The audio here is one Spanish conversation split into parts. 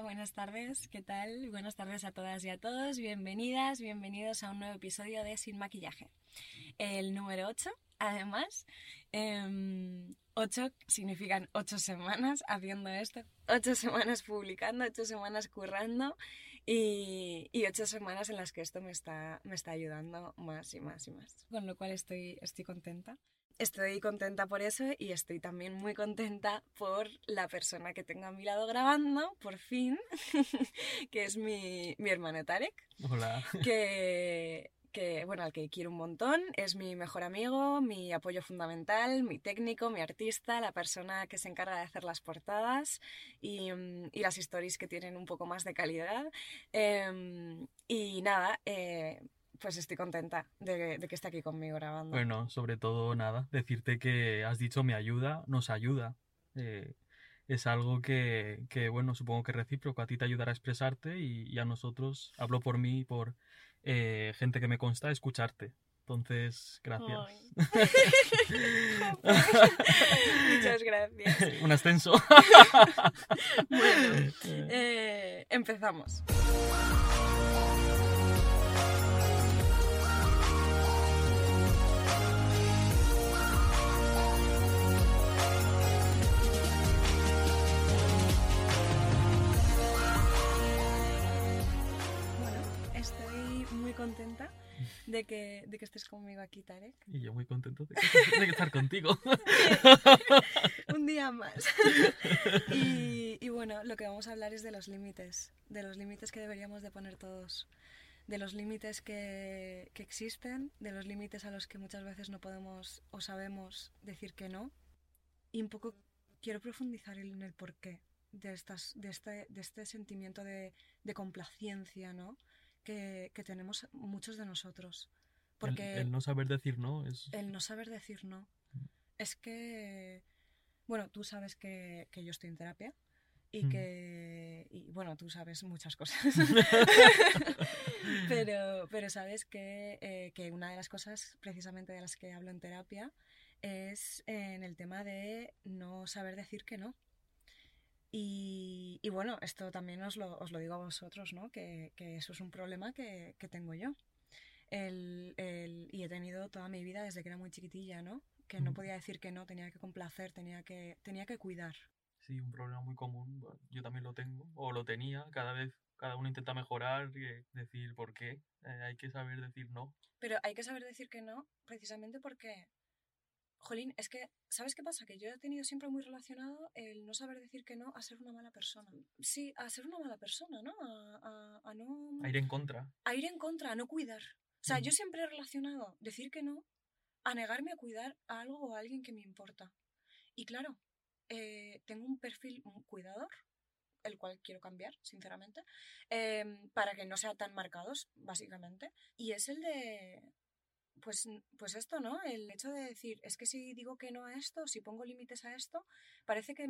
Buenas tardes, ¿qué tal? Buenas tardes a todas y a todos, bienvenidas, bienvenidos a un nuevo episodio de Sin Maquillaje. El número 8, además, 8 em, significan 8 semanas haciendo esto, 8 semanas publicando, 8 semanas currando y, y, 8 semanas en las que esto me está, me está ayudando más y más y más. Con lo cual estoy, estoy contenta. Estoy contenta por eso y estoy también muy contenta por la persona que tengo a mi lado grabando, por fin, que es mi, mi hermano Tarek. Hola. Que, que, bueno, al que quiero un montón, es mi mejor amigo, mi apoyo fundamental, mi técnico, mi artista, la persona que se encarga de hacer las portadas y, mm, y las stories que tienen un poco más de calidad. Em, y nada, eh, pues estoy contenta de, que esté aquí conmigo grabando. Bueno, sobre todo nada, decirte que has dicho me ayuda, nos ayuda. Eh, es algo que, que, bueno, supongo que recíproco, a ti te ayudará a expresarte y, a nosotros, hablo por mí y por eh, gente que me consta, escucharte. Entonces, gracias. Muchas gracias. Un ascenso. bueno, eh, empezamos. Contenta de que, de que estés conmigo aquí, Tarek. Y yo muy contento de, estar contigo. Un día más. Y, y, bueno, lo que vamos a hablar es de los límites, de los límites que deberíamos de poner todos, de los límites que, que existen, de los límites a los que muchas veces no podemos o sabemos decir que no. Y un poco quiero profundizar en el porqué de, estas, de, este, de este sentimiento de, de complacencia, ¿no? Que, tenemos muchos de nosotros. Porque el, no saber decir no es... El no saber decir no. Mm. Es que, bueno, tú sabes que, yo estoy en terapia y mm. que, y, bueno, tú sabes muchas cosas. pero, pero sabes que, eh, que una de las cosas precisamente de las que hablo en terapia es en el tema de no saber decir que no. Y, y, bueno, esto también os lo, os lo, digo a vosotros, ¿no? Que, que eso es un problema que, que tengo yo. El, el, y he tenido toda mi vida desde que era muy chiquitilla, ¿no? Que no podía decir que no, tenía que complacer, tenía que, tenía que cuidar. Sí, un problema muy común. Yo también lo tengo, o lo tenía. Cada vez, cada uno intenta mejorar y decir por qué. Eh, hay que saber decir no. Pero hay que saber decir que no, precisamente porque Jolín, es que, ¿sabes qué pasa? Que yo he tenido siempre muy relacionado el no saber decir que no a ser una mala persona. Sí, a ser una mala persona, ¿no? A, no... A ir en contra. A ir en contra, a no cuidar. O sea, yo siempre he relacionado decir que no a negarme a cuidar a algo o a alguien que me importa. Y claro, eh, tengo un perfil un cuidador, el cual quiero cambiar, sinceramente, em, para que no sea tan marcados, básicamente. Y es el de pues, pues esto, ¿no? El hecho de decir, es que si digo que no a esto, si pongo límites a esto, parece que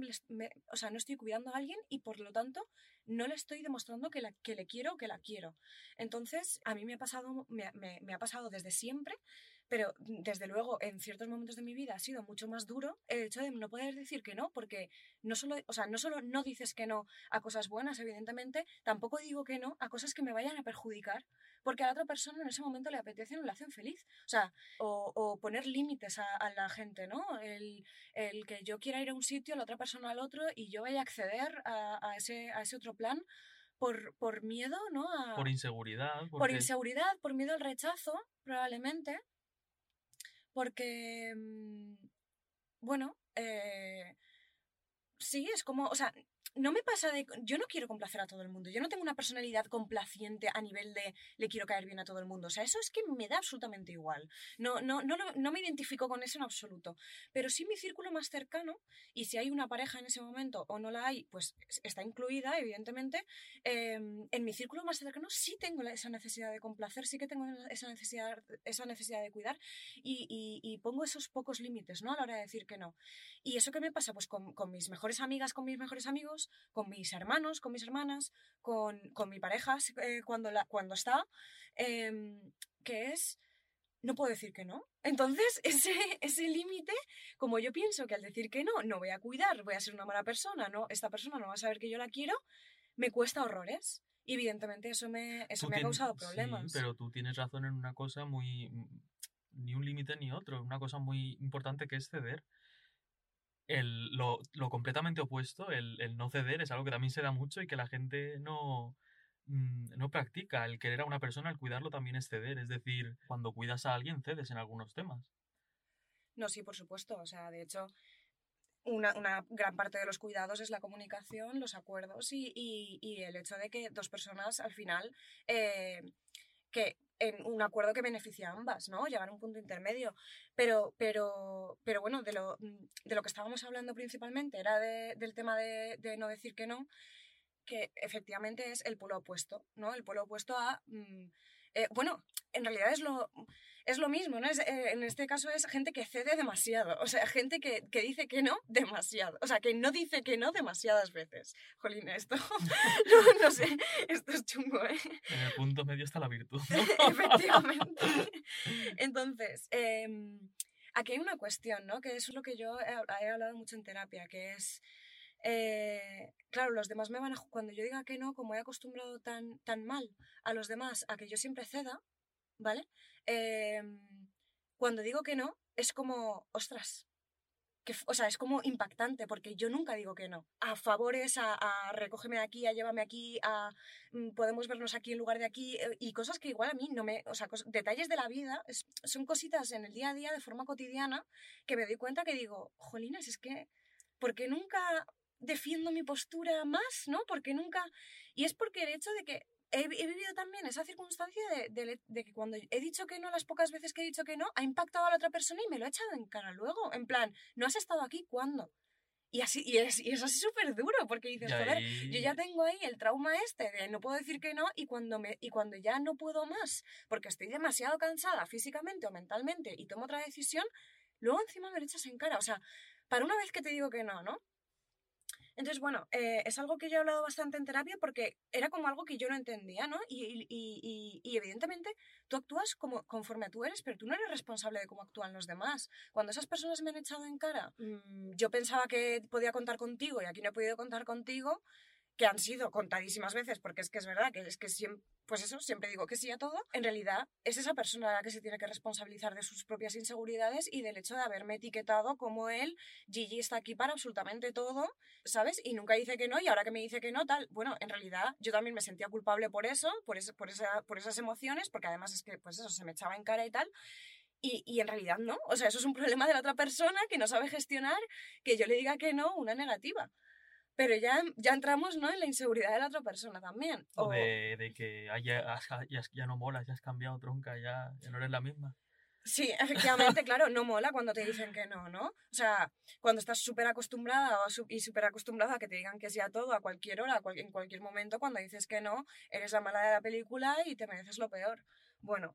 o sea, no estoy cuidando a alguien y por lo tanto no le estoy demostrando que, la, que le quiero o que la quiero. Entonces, a mí me ha pasado, me, me ha pasado desde siempre pero desde luego en ciertos momentos de mi vida ha sido mucho más duro el hecho de no poder decir que no, porque no solo, o sea, no solo no dices que no a cosas buenas, evidentemente, tampoco digo que no a cosas que me vayan a perjudicar, porque a la otra persona en ese momento le apetece o le hacen feliz. O sea, o, poner límites a, la gente, ¿no? El, el, que yo quiera ir a un sitio, la otra persona al otro, y yo vaya a acceder a, ese, a ese otro plan. Por, por miedo, ¿no? por inseguridad. Por inseguridad, por miedo al rechazo, probablemente porque, mm, bueno, eh, sí, es como, o sea, no me pasa de... Yo no quiero complacer a todo el mundo. Yo no tengo una personalidad complaciente a nivel de le quiero caer bien a todo el mundo. O sea, eso es que me da absolutamente igual. No, no, no, no me identifico con eso en absoluto. Pero sí mi círculo más cercano, y si hay una pareja en ese momento o no la hay, pues está incluida, evidentemente. Em, en mi círculo más cercano sí tengo esa necesidad de complacer, sí que tengo esa necesidad, esa necesidad de cuidar y, y, pongo esos pocos límites, ¿no? A la hora de decir que no. ¿Y eso qué me pasa? Pues con, con mis mejores amigas, con mis mejores amigos, con mis hermanos, con mis hermanas, con, con mi pareja eh, cuando, la, cuando está, em, que es no puedo decir que no. Entonces, ese, ese límite, como yo pienso que al decir que no, no voy a cuidar, voy a ser una mala persona, no, esta persona no va a saber que yo la quiero, me cuesta horrores. Y evidentemente eso me, eso me ha causado sí, problemas. pero tú tienes razón en una cosa muy... Ni un límite ni otro. Una cosa muy importante que es ceder. El, lo, lo completamente opuesto, el, el no ceder, es algo que también se da mucho y que la gente no, mm, no practica. El querer a una persona, el cuidarlo también es ceder. Es decir, cuando cuidas a alguien, cedes en algunos temas. No, sí, por supuesto. O sea, de hecho, una, una gran parte de los cuidados es la comunicación, los acuerdos y, y- el hecho de que dos personas al final, eh, que en un acuerdo que beneficia a ambas, ¿no? Llegar a un punto intermedio. Pero, pero, pero bueno, de lo, de lo que estábamos hablando principalmente era de- del tema de, de no decir que no, que efectivamente es el polo opuesto, ¿no? El polo opuesto a... mm, eh, bueno, en realidad es lo, es lo mismo, ¿no? Es, eh, en este caso es gente que cede demasiado, o sea, gente que, que dice que no demasiado, o sea, que no dice que no demasiadas veces. Jolín, esto, no, no sé, esto es chungo, ¿eh? En el punto medio está la virtud. Efectivamente. Entonces, em, aquí hay una cuestión, ¿no? Que eso es lo que yo he, he hablado mucho en terapia, que es, eh, claro, los demás me van a... Cuando yo diga que no, como he acostumbrado tan, tan mal a los demás a que yo siempre ceda, ¿vale? Em, cuando digo que no, es como, ostras. Que, o sea, es como impactante porque yo nunca digo que no. A favores, a, recógeme de aquí, a llévame aquí, a mm, podemos vernos aquí en lugar de aquí eh, y cosas que igual a mí no me, o sea, detalles de la vida, son cositas en el día a día de forma cotidiana que me doy cuenta que digo, jolines, es que, ¿por qué nunca defiendo mi postura más, no? Porque nunca, y es porque el hecho de que he, he vivido también esa circunstancia de, de- de que cuando he dicho que no las pocas veces que he dicho que no, ha impactado a la otra persona y me lo ha echado en cara luego, en plan, no has estado aquí, ¿cuándo? Y así, y es, y es así súper duro, porque dices, joder, ahí- yo ya tengo ahí el trauma este de no puedo decir que no y cuando, me, y cuando ya no puedo más porque estoy demasiado cansada físicamente o mentalmente y tomo otra decisión, luego encima me lo echas en cara. O sea, para una vez que te digo que no, ¿no? Entonces, bueno, eh, es algo que yo he hablado bastante en terapia porque era como algo que yo no entendía, ¿no? Y, y- y- evidentemente tú actúas como, conforme tú eres, pero tú no eres responsable de cómo actúan los demás. Cuando esas personas me han echado en cara, mm, yo pensaba que podía contar contigo y aquí no he podido contar contigo, que han sido contadísimas veces, porque es que es verdad que es que siempre, pues eso, siempre digo que sí a todo, en realidad es esa persona la que se tiene que responsabilizar de sus propias inseguridades y del hecho de haberme etiquetado como él, Gigi está aquí para absolutamente todo, ¿sabes? Y nunca dice que no y ahora que me dice que no, tal, bueno, en realidad yo también me sentía culpable por eso, por, ese, por, esa, por esas emociones, porque además es que, pues eso, se me echaba en cara y tal. Y, y en realidad no, o sea, eso es un problema de la otra persona que no sabe gestionar que yo le diga que no, una negativa. Pero ya, ya entramos ¿no? en la inseguridad de la otra persona también. O de, de que ah, ya, has- ya, ya no molas, ya has cambiado tronca, ya, ya no eres la misma. Sí, efectivamente, claro, no mola cuando te dicen que no, ¿no? O sea, cuando estás súper acostumbrada y súper acostumbrada a que te digan que sí a todo, a cualquier hora, a cual- en cualquier momento, cuando dices que no, eres la mala de la película y te mereces lo peor. Bueno,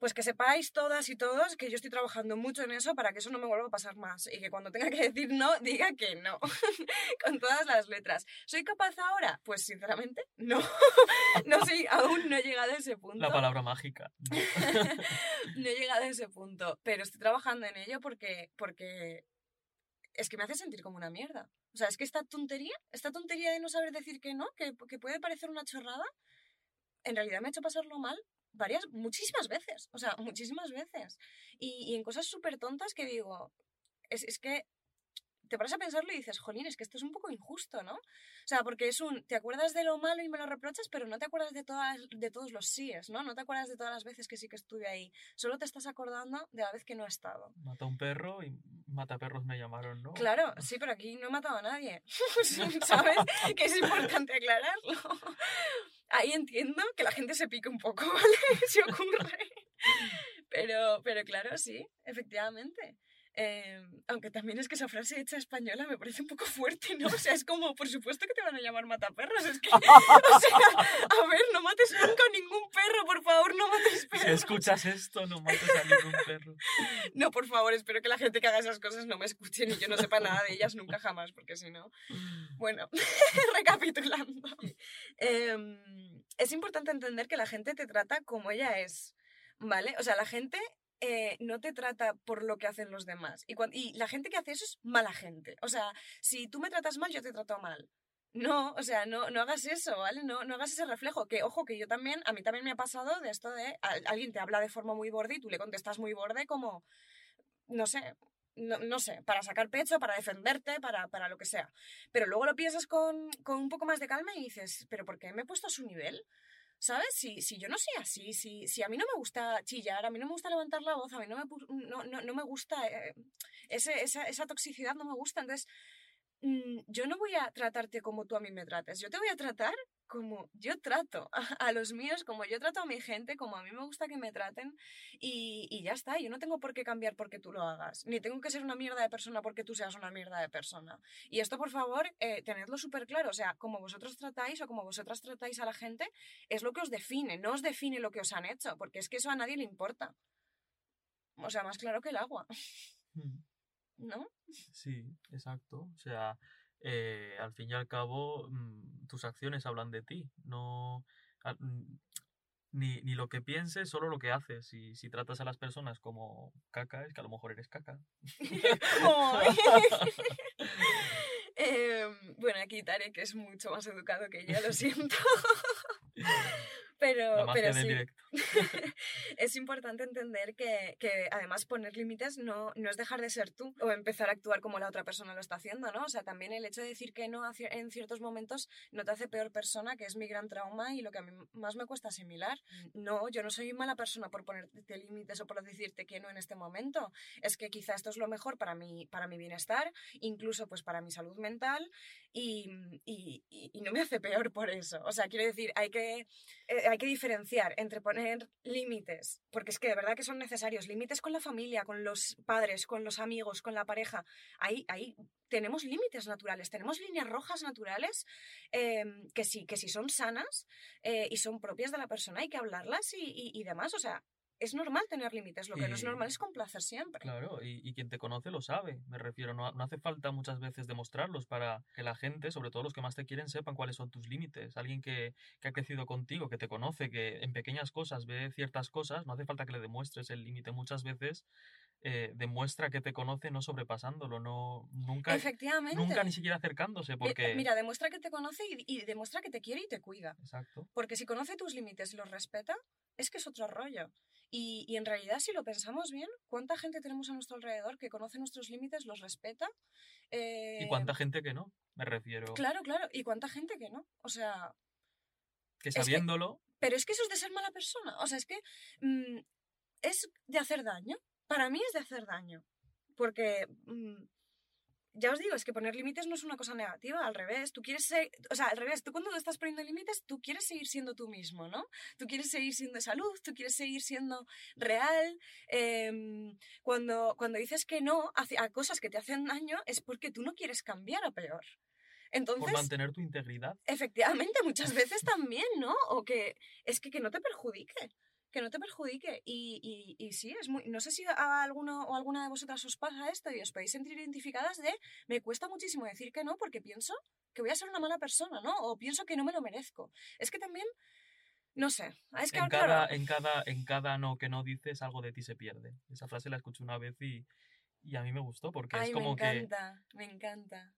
pues que sepáis todas y todos que yo estoy trabajando mucho en eso para que eso no me vuelva a pasar más y que cuando tenga que decir no, diga que no, con todas las letras. ¿Soy capaz ahora? Pues sinceramente, no. no sé, aún no he llegado a ese punto La palabra mágica. no he llegado a ese punto, pero estoy trabajando en ello porque, porque es que me hace sentir como una mierda. O sea, es que esta tontería, esta tontería de no saber decir que no, que, que puede parecer una chorrada, en realidad me ha hecho pasarlo mal varias, muchísimas veces. O sea, muchísimas veces. Y, y en cosas súper tontas que digo, es, es que te paras a pensarlo y dices, jolín, es que esto es un poco injusto, ¿no? O sea, porque es un, te acuerdas de lo malo y me lo reprochas, pero no te acuerdas de, todas, de todos los síes, ¿no? No te acuerdas de todas las veces que sí que estuve ahí. Solo te estás acordando de la vez que no he estado. Mata a un perro y mata perros me llamaron, ¿no? Claro, sí, pero aquí no he matado a nadie. ¿Sabes? Que es importante aclararlo. Ahí entiendo que la gente se pique un poco, ¿vale? Si ocurre. Pero, pero claro, sí, efectivamente. Eh, aunque también es que esa frase hecha española me parece un poco fuerte, ¿no? O sea, es como, por supuesto que te van a llamar mataperros. Es que, o sea, a ver, no mates nunca a ningún perro, por favor, no mates Si perros. escuchas esto, no mates a ningún perro. No, por favor, espero que la gente que haga esas cosas no me escuche ni yo no sepa nada de ellas nunca jamás, porque si no... Bueno, recapitulando. Em, es importante entender que la gente te trata como ella es, ¿vale? O sea, la gente eh, no te trata por lo que hacen los demás. Y, la gente que hace eso es mala gente. O sea, si tú me tratas mal, yo te trato mal. No, o sea, no, no hagas eso, ¿vale? No, no hagas ese reflejo. Que, ojo, que yo también, a mí también me ha pasado de esto de alguien te habla de forma muy borde y tú le contestas muy borde como, no sé, no, no, sé, para sacar pecho, para defenderte, para, para lo que sea. Pero luego lo piensas con, con, un poco más de calma y dices, ¿pero por qué me he puesto a su nivel? ¿Sabes? Si, si yo no soy así, si, si a mí no me gusta chillar, a mí no me gusta levantar la voz, a mí no me, no, no, me gusta, eh, esa, esa toxicidad no me gusta. Entonces, Mm, yo no voy a tratarte como tú a mí me trates, yo te voy a tratar como yo trato a, los míos, como yo trato a mi gente, como a mí me gusta que me traten y, y, ya está, yo no tengo por qué cambiar porque tú lo hagas, ni tengo que ser una mierda de persona porque tú seas una mierda de persona. Y esto, por favor, eh, tenedlo súper claro, o sea, como vosotros tratáis o como vosotras tratáis a la gente, es lo que os define, no os define lo que os han hecho, porque es que eso a nadie le importa. O sea, más claro que el agua. Mm. ¿no? Sí, exacto. O sea, eh, al fin y al cabo, mm, tus acciones hablan de ti, no... Mm, ni, ni, lo que pienses, solo lo que haces. Y si tratas a las personas como caca, es que a lo mejor eres caca. Em, bueno, aquí Tarek es mucho más educado que yo, lo siento. Pero, pero sí. es importante entender que, que, además poner límites no, no es dejar de ser tú o empezar a actuar como la otra persona lo está haciendo, ¿no? O sea, también el hecho de decir que no en ciertos momentos no te hace peor persona, que es mi gran trauma y lo que a mí más me cuesta asimilar. Mm. No, yo no soy mala persona por ponerte límites o por decirte que no en este momento. Es que quizá esto es lo mejor para mi, para mi bienestar, incluso pues para mi salud mental y, y, y no me hace peor por eso. O sea, quiero decir, hay que... Eh, hay que diferenciar entre poner límites, porque es que de verdad que son necesarios, límites con la familia, con los padres, con los amigos, con la pareja. Ahí, ahí tenemos límites naturales, tenemos líneas rojas naturales em, que sí, que sí son sanas eh, y son propias de la persona, hay que hablarlas y, y demás. O sea, es normal tener límites, lo que no es normal es complacer siempre. Claro, y, quien te conoce lo sabe, me refiero, no, no, hace falta muchas veces demostrarlos para que la gente, sobre todo los que más te quieren, sepan cuáles son tus límites. Alguien que, que ha crecido contigo, que te conoce, que en pequeñas cosas ve ciertas cosas, no hace falta que le demuestres el límite. Muchas veces eh, demuestra que te conoce no sobrepasándolo, no nunca, Efectivamente. nunca ni siquiera acercándose. Eh, porque... Mira, demuestra que te conoce y, y, demuestra que te quiere y te cuida. Exacto. Porque si conoce tus límites y los respeta, es que es otro rollo. Y, y, en realidad, si lo pensamos bien, ¿cuánta gente tenemos a nuestro alrededor que conoce nuestros límites, los respeta? ¿Y cuánta eh, gente que no? Me refiero. Claro, claro. ¿Y cuánta gente que no? O sea... Que sabiéndolo... pero es que eso es de ser mala persona. O sea, es que mm, es de hacer daño. Para mí es de hacer daño. Porque... Mm, ya os digo, es que poner límites no es una cosa negativa, al revés. Tú quieres ser, o sea, al revés, tú cuando estás poniendo límites, tú quieres seguir siendo tú mismo, ¿no? Tú quieres seguir siendo salud, tú quieres seguir siendo real. Em, cuando, cuando dices que no a, cosas que te hacen daño, es porque tú no quieres cambiar a peor. Entonces, por mantener tu integridad. Efectivamente, muchas veces también, ¿no? O que es que, que no te perjudique que no te perjudique. Y, y, y, sí, es muy. No sé si a alguno o alguna de vosotras os pasa esto y os podéis sentir identificadas de. Me cuesta muchísimo decir que no porque pienso que voy a ser una mala persona, ¿no? O pienso que no me lo merezco. Es que también. No sé. Es que en, cada, en, cada, en cada no que no dices, algo de ti se pierde. Esa frase la escuché una vez y, y a mí me gustó porque es como que. Me encanta, me encanta.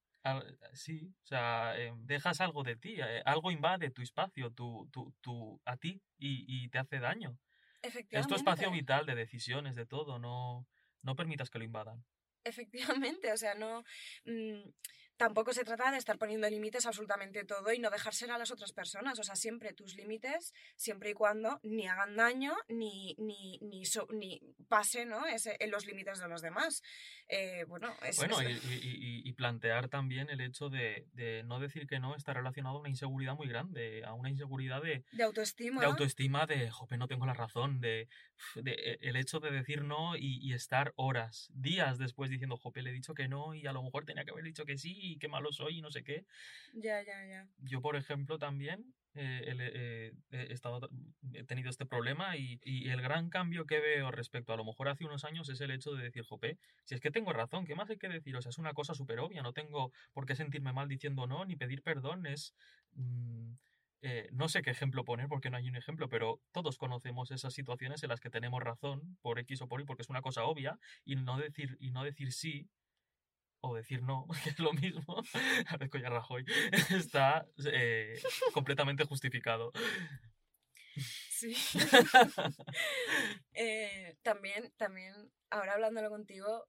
Sí, o sea, em, dejas algo de ti, eh, algo invade tu espacio, tu, tu, tu, a ti y, y te hace daño. Efectivamente. Es tu espacio vital de decisiones, de todo, no, no permitas que lo invadan. Efectivamente, o sea, no... Mm, tampoco se trata de estar poniendo límites absolutamente todo y no dejar ser a las otras personas. O sea, siempre tus límites, siempre y cuando ni hagan daño ni, ni, ni, ni pase ¿no? Ese, en los límites de los demás. Eh, bueno, es, bueno Y, y, plantear también el hecho de, de, no decir que no está relacionado a una inseguridad muy grande, a una inseguridad de, de autoestima. De autoestima, de, jope, no tengo la razón, de, de e, el hecho de decir no y, estar horas, días después diciendo, jope, le he dicho que no y a lo mejor tenía que haber dicho que sí qué malo soy y no sé qué. Ya, ya, ya. Yo, por ejemplo, también eh, eh, he, estado, he tenido este problema y, y, el gran cambio que veo respecto a lo mejor hace unos años es el hecho de decir, jope, si es que tengo razón, ¿qué más hay que decir? O sea, es una cosa súper obvia, no tengo por qué sentirme mal diciendo no, ni pedir perdón, es... Mm, eh, no sé qué ejemplo poner porque no hay un ejemplo, pero todos conocemos esas situaciones en las que tenemos razón por X o por Y porque es una cosa obvia y no decir, y no decir sí o decir no, que es lo mismo, parezco ya Rajoy, está eh, completamente justificado. Sí. Eh, también, también, ahora hablándolo contigo,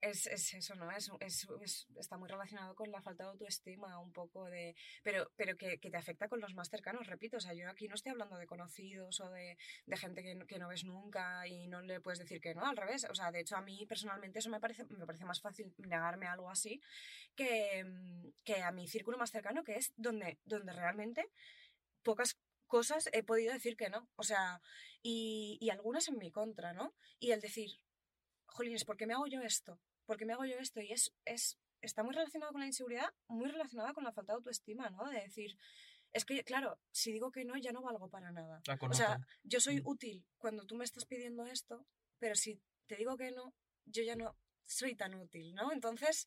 es, es, eso, ¿no? Es, es, está muy relacionado con la falta de autoestima, un poco de... Pero, pero que, que, te afecta con los más cercanos, repito. O sea, yo aquí no estoy hablando de conocidos o de, de gente que, que, no ves nunca y no le puedes decir que no, al revés. O sea, de hecho, a mí personalmente eso me parece, me parece más fácil negarme algo así que, que a mi círculo más cercano, que es donde, donde realmente pocas cosas he podido decir que no. O sea, y, y algunas en mi contra, ¿no? Y el decir, jolines, ¿por qué me hago yo esto? ¿Por qué me hago yo esto? Y es, es, está muy relacionado con la inseguridad, muy relacionada con la falta de autoestima, ¿no? De decir, es que, claro, si digo que no, ya no valgo para nada. O sea, yo soy mm. útil cuando tú me estás pidiendo esto, pero si te digo que no, yo ya no soy tan útil, ¿no? Entonces,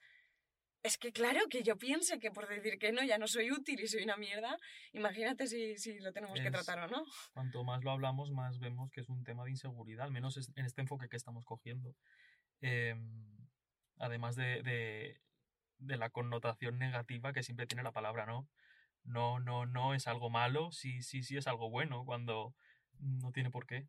es que claro que yo piense que por decir que no ya no soy útil y soy una mierda, imagínate si, si lo tenemos que tratar o no. Cuanto más lo hablamos, más vemos que es un tema de inseguridad, al menos en este enfoque que estamos cogiendo. Eh, además de, de, de, la connotación negativa que siempre tiene la palabra no. No, no, no es algo malo, sí, sí, sí es algo bueno cuando no tiene por qué.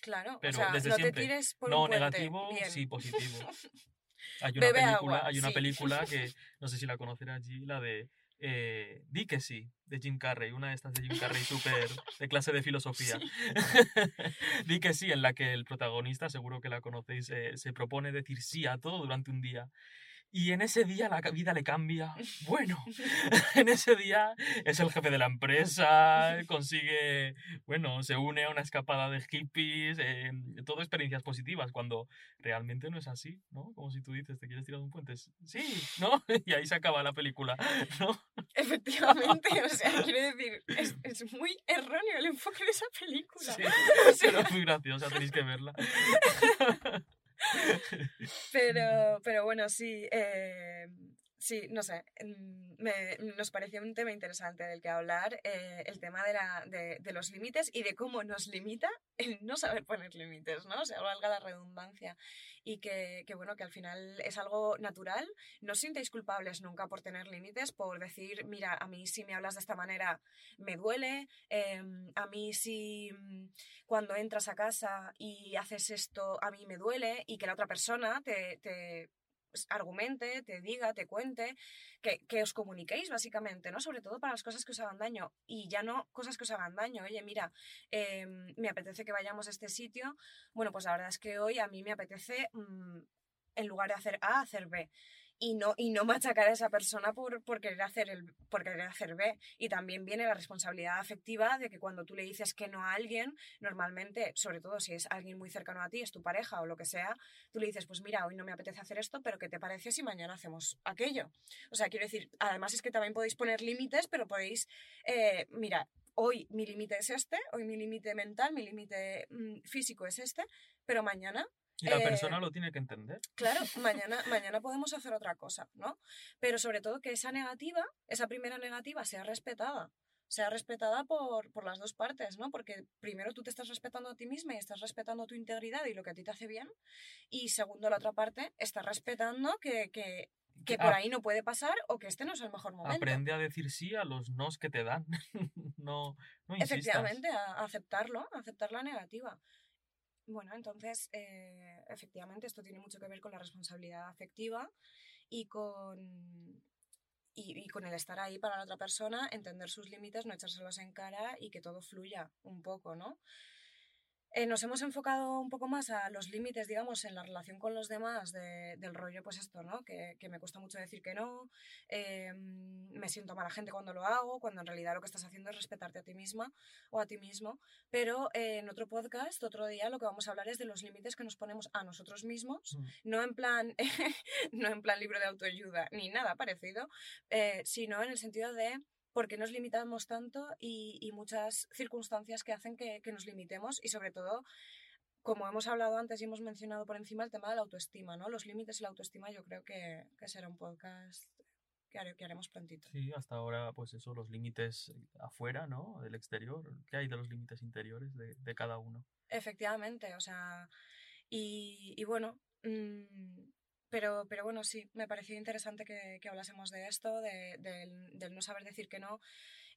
Claro, Pero o sea, desde no siempre. te tires por No negativo, sí positivo. Hay una, película, hay una película que no sé si la conocerá allí, la de eh, Di que sí, de Jim Carrey, una de estas de Jim Carrey súper de clase de filosofía. Di que sí, en la que el protagonista, seguro que la conocéis, eh, se propone decir sí a todo durante un día y en ese día la vida le cambia. Bueno, en ese día es el jefe de la empresa, consigue, bueno, se une a una escapada de hippies, eh, todo experiencias positivas, cuando realmente no es así, ¿no? Como si tú dices, te quieres tirar de un puente. Sí, ¿no? Y ahí se acaba la película, ¿no? Efectivamente, o sea, quiero decir, es, es muy erróneo el enfoque de esa película. Sí, pero es muy graciosa, tenéis que verla. pero, pero bueno, sí. Eh, Sí, no sé, me, nos pareció un tema interesante del que hablar, eh, el tema de, la, de, los límites y de cómo nos limita el no saber poner límites, ¿no? O sea, valga la redundancia. Y que, que, bueno, que al final es algo natural. No os sintáis culpables nunca por tener límites, por decir, mira, a mí si me hablas de esta manera me duele, em, a mí si mm, cuando entras a casa y haces esto a mí me duele y que la otra persona te, te argumente, te diga, te cuente, que, que, os comuniquéis básicamente, ¿no? Sobre todo para las cosas que os hagan daño y ya no cosas que os hagan daño. Oye, mira, em, me apetece que vayamos a este sitio. Bueno, pues la verdad es que hoy a mí me apetece, mm, en lugar de hacer A, hacer B y no, y no machacar a esa persona por, por, querer hacer el, por querer hacer B. Y también viene la responsabilidad afectiva de que cuando tú le dices que no a alguien, normalmente, sobre todo si es alguien muy cercano a ti, es tu pareja o lo que sea, tú le dices, pues mira, hoy no me apetece hacer esto, pero ¿qué te parece si mañana hacemos aquello? O sea, quiero decir, además es que también podéis poner límites, pero podéis, eh, mira, hoy mi límite es este, hoy mi límite mental, mi límite mm, físico es este, pero mañana y la persona eh, lo tiene que entender. Claro, mañana, mañana podemos hacer otra cosa, ¿no? Pero sobre todo que esa negativa, esa primera negativa, sea respetada. Sea respetada por, por las dos partes, ¿no? Porque primero tú te estás respetando a ti misma y estás respetando tu integridad y lo que a ti te hace bien. Y segundo, la otra parte está respetando que, que que por ahí no puede pasar o que este no es el mejor momento. Aprende a decir sí a los nos que te dan. no, no insistas. Efectivamente, a aceptarlo, a aceptar la negativa. Bueno, entonces, eh, efectivamente, esto tiene mucho que ver con la responsabilidad afectiva y con, y, y, con el estar ahí para la otra persona, entender sus límites, no echárselos en cara y que todo fluya un poco, ¿no? Eh, nos hemos enfocado un poco más a los límites, digamos, en la relación con los demás de, del rollo, pues esto, ¿no? Que, que, me cuesta mucho decir que no, eh, me siento mala gente cuando lo hago, cuando en realidad lo que estás haciendo es respetarte a ti misma o a ti mismo. Pero eh, en otro podcast, otro día, lo que vamos a hablar es de los límites que nos ponemos a nosotros mismos, mm. no en plan, no en plan libro de autoayuda ni nada parecido, sino en el sentido de por qué nos limitamos tanto y, muchas circunstancias que hacen que, nos limitemos y sobre todo como hemos hablado antes y hemos mencionado por encima el tema de la autoestima, ¿no? Los límites y la autoestima yo creo que, será un podcast que, haremos prontito. Sí, hasta ahora pues eso, los límites afuera, ¿no? Del exterior. ¿Qué hay de los límites interiores de, cada uno? Efectivamente, o sea, y, bueno, mm, pero, pero bueno, sí, me pareció interesante que, que hablásemos de esto, de, del, del no saber decir que no.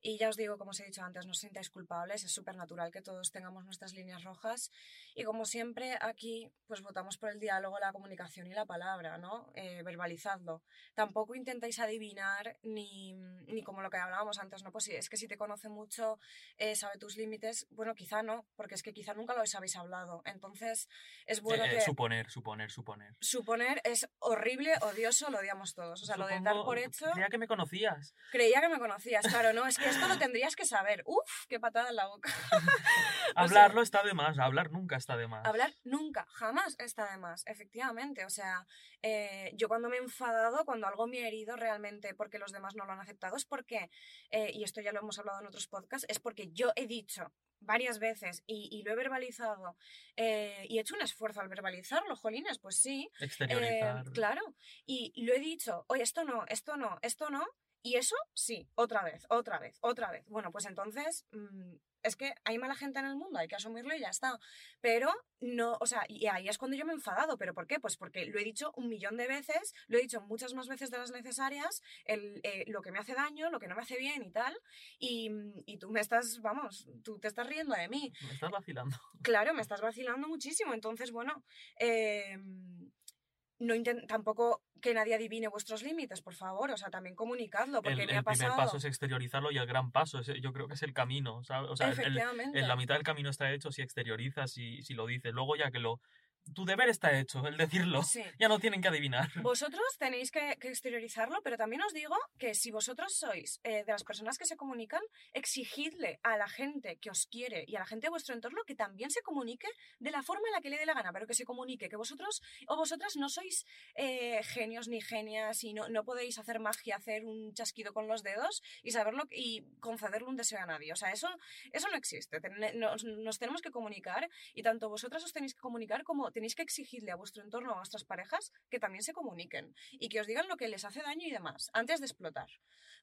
Y ya os digo, como os he dicho antes, no os sintáis culpables, es súper natural que todos tengamos nuestras líneas rojas. Y como siempre, aquí pues votamos por el diálogo, la comunicación y la palabra, ¿no? Eh, verbalizadlo. Tampoco intentáis adivinar ni, ni como lo que hablábamos antes, ¿no? Pues sí, es que si te conoce mucho, eh, sabe tus límites, bueno, quizá no, porque es que quizá nunca lo habéis hablado. Entonces, es bueno Eh, eh, que... Suponer, suponer, suponer. Suponer es horrible, odioso, lo odiamos todos. O sea, lo de dar Supongo- por hecho... Creía que me conocías. Creía que me conocías, claro, no, es que esto lo tendrías que saber. Uf, qué patada en la boca. Hablarlo está de más, hablar nunca está de más. Hablar nunca, jamás está de más, efectivamente. O sea, eh, yo cuando me he enfadado, cuando algo me ha herido realmente porque los demás no lo han aceptado, es porque, eh, y esto ya lo hemos hablado en otros podcasts, es porque yo he dicho varias veces y, y lo he verbalizado eh, y he hecho un esfuerzo al verbalizarlo, jolines, pues sí, Exteriorizar. claro. Y lo he dicho, oye, esto no, esto no, esto no. Y eso sí, otra vez, otra vez, otra vez. Bueno, pues entonces mm, es que hay mala gente en el mundo, hay que asumirlo y ya está. Pero no, o sea, y ahí es cuando yo me he enfadado. ¿Pero por qué? Pues porque lo he dicho un millón de veces, lo he dicho muchas más veces de las necesarias, el, eh, lo que me hace daño, lo que no me hace bien y tal. Y, y tú me estás, vamos, tú te estás riendo de mí. Me estás vacilando. Claro, me estás vacilando muchísimo. Entonces, bueno, eh, no inten- tampoco que nadie adivine vuestros límites, por favor. O sea, también comunicadlo, porque El, me el ha primer pasado. paso es exteriorizarlo y el gran paso es, yo creo que es el camino. ¿sabes? O sea, el- el- Efectivamente. en la mitad del camino está hecho si exteriorizas, si, si lo dices. Luego ya que lo... Tu deber está hecho, el decirlo. Sí. Ya no tienen que adivinar. Vosotros tenéis que, que exteriorizarlo, pero también os digo que si vosotros sois eh, de las personas que se comunican, exigidle a la gente que os quiere y a la gente de vuestro entorno que también se comunique de la forma en la que le dé la gana, pero que se comunique, que vosotros o vosotras no sois eh, genios ni genias y no, no podéis hacer magia, hacer un chasquido con los dedos y saberlo y concederle un deseo a nadie. O sea, eso, eso no existe. Nos, nos tenemos que comunicar y tanto vosotras os tenéis que comunicar como tenéis que exigirle a vuestro entorno, a vuestras parejas, que también se comuniquen y que os digan lo que les hace daño y demás, antes de explotar,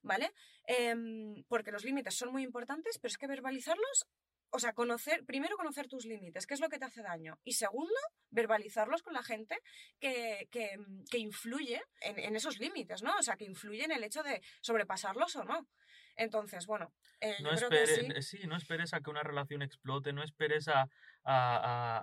¿vale? Em, porque los límites son muy importantes, pero es que verbalizarlos, o sea, conocer, primero conocer tus límites, qué es lo que te hace daño, y segundo, verbalizarlos con la gente que, que, que influye en, en esos límites, ¿no? O sea, que influye en el hecho de sobrepasarlos o no. Entonces, bueno, eh, No yo creo que esperes, sí. sí, no esperes a que una relación explote, no esperes a, a-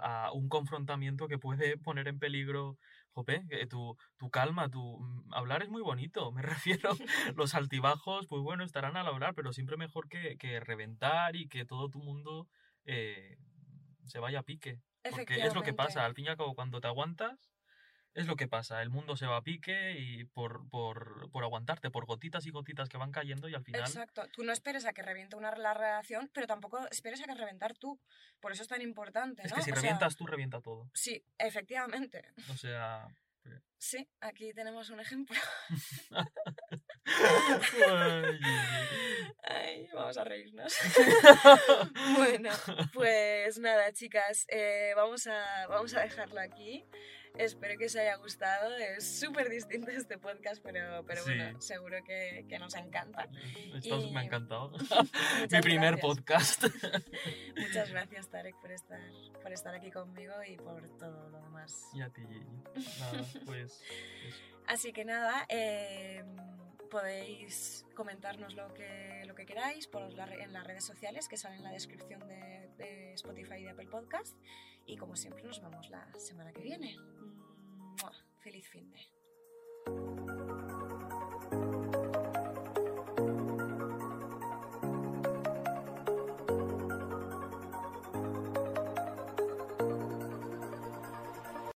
a- a un confrontamiento que puede poner en peligro, jope, que tu, tu calma, tu mm, hablar es muy bonito, me refiero, los altibajos, pues bueno, estarán al hablar, pero siempre mejor que, que reventar y que todo tu mundo eh, se vaya a pique. Porque es lo que pasa, al fin y al cabo, cuando te aguantas, es lo que pasa, el mundo se va a pique y por, por, por aguantarte, por gotitas y gotitas que van cayendo y al final... Exacto. Tú no esperes a que reviente una la relación, pero tampoco esperes a que reventar tú. Por eso es tan importante, Es ¿no? que si O sea, revientas tú, revienta todo. sí, efectivamente. O sea. Sí, aquí tenemos un ejemplo. Ay, vamos a reírnos. bueno, pues nada, chicas, eh, vamos, a, vamos a dejarlo aquí. Espero que os haya gustado. Es súper distinto este podcast, pero, pero bueno, seguro que, que nos encanta. Esto Y- me ha encantado. Mi primer gracias. podcast. Muchas gracias, Tarek, por estar, por estar aquí conmigo y por todo lo demás. y a ti. Nada, pues. eso. Así que nada, eh, podéis comentarnos lo que, lo que queráis por la re- en las redes sociales que salen en la descripción de, de Spotify y de Apple Podcast. Y como siempre, nos vemos la semana que viene. Feliz fin de.